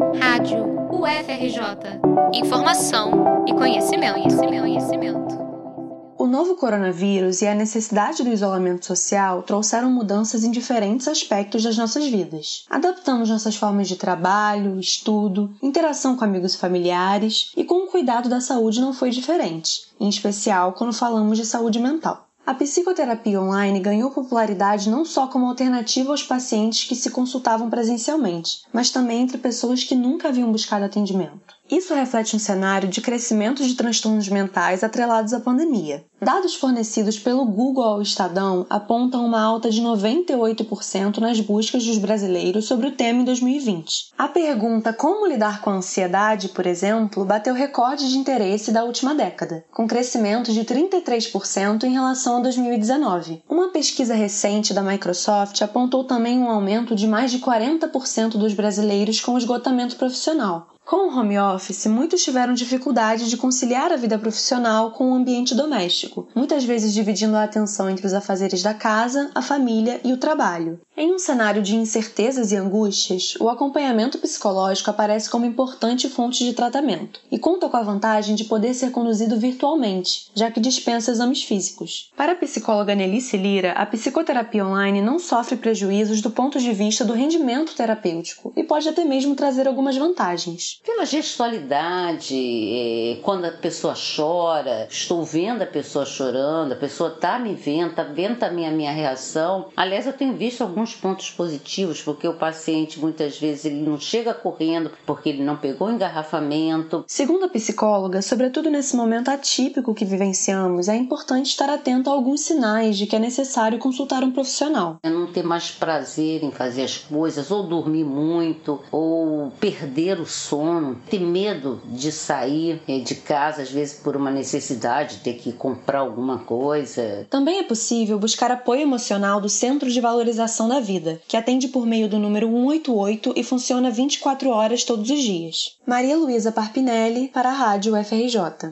Rádio UFRJ. Informação e conhecimento, conhecimento, conhecimento. O novo coronavírus e a necessidade do isolamento social trouxeram mudanças em diferentes aspectos das nossas vidas. Adaptamos nossas formas de trabalho, estudo, interação com amigos e familiares, e com o cuidado da saúde não foi diferente, em especial quando falamos de saúde mental. A psicoterapia online ganhou popularidade não só como alternativa aos pacientes que se consultavam presencialmente, mas também entre pessoas que nunca haviam buscado atendimento. Isso reflete um cenário de crescimento de transtornos mentais atrelados à pandemia. Dados fornecidos pelo Google ao Estadão apontam uma alta de 98% nas buscas dos brasileiros sobre o tema em 2020. A pergunta como lidar com a ansiedade, por exemplo, bateu recorde de interesse da última década, com crescimento de 33% em relação a 2019. Uma pesquisa recente da Microsoft apontou também um aumento de mais de 40% dos brasileiros com esgotamento profissional, com o home office, muitos tiveram dificuldade de conciliar a vida profissional com o ambiente doméstico, muitas vezes dividindo a atenção entre os afazeres da casa, a família e o trabalho. Em um cenário de incertezas e angústias, o acompanhamento psicológico aparece como importante fonte de tratamento e conta com a vantagem de poder ser conduzido virtualmente, já que dispensa exames físicos. Para a psicóloga Nelice Lira, a psicoterapia online não sofre prejuízos do ponto de vista do rendimento terapêutico e pode até mesmo trazer algumas vantagens. Pela gestualidade, é, quando a pessoa chora, estou vendo a pessoa chorando, a pessoa está me vendo, está vendo também a minha reação. Aliás, eu tenho visto alguns pontos positivos, porque o paciente muitas vezes ele não chega correndo porque ele não pegou engarrafamento. Segundo a psicóloga, sobretudo nesse momento atípico que vivenciamos, é importante estar atento a alguns sinais de que é necessário consultar um profissional. É não ter mais prazer em fazer as coisas, ou dormir muito, ou perder o sono sono, ter medo de sair eh, de casa, às vezes por uma necessidade, ter que comprar alguma coisa. Também é possível buscar apoio emocional do Centro de Valorização da Vida, que atende por meio do número 188 e funciona 24 horas todos os dias. Maria Luísa Parpinelli, para a Rádio FRJ.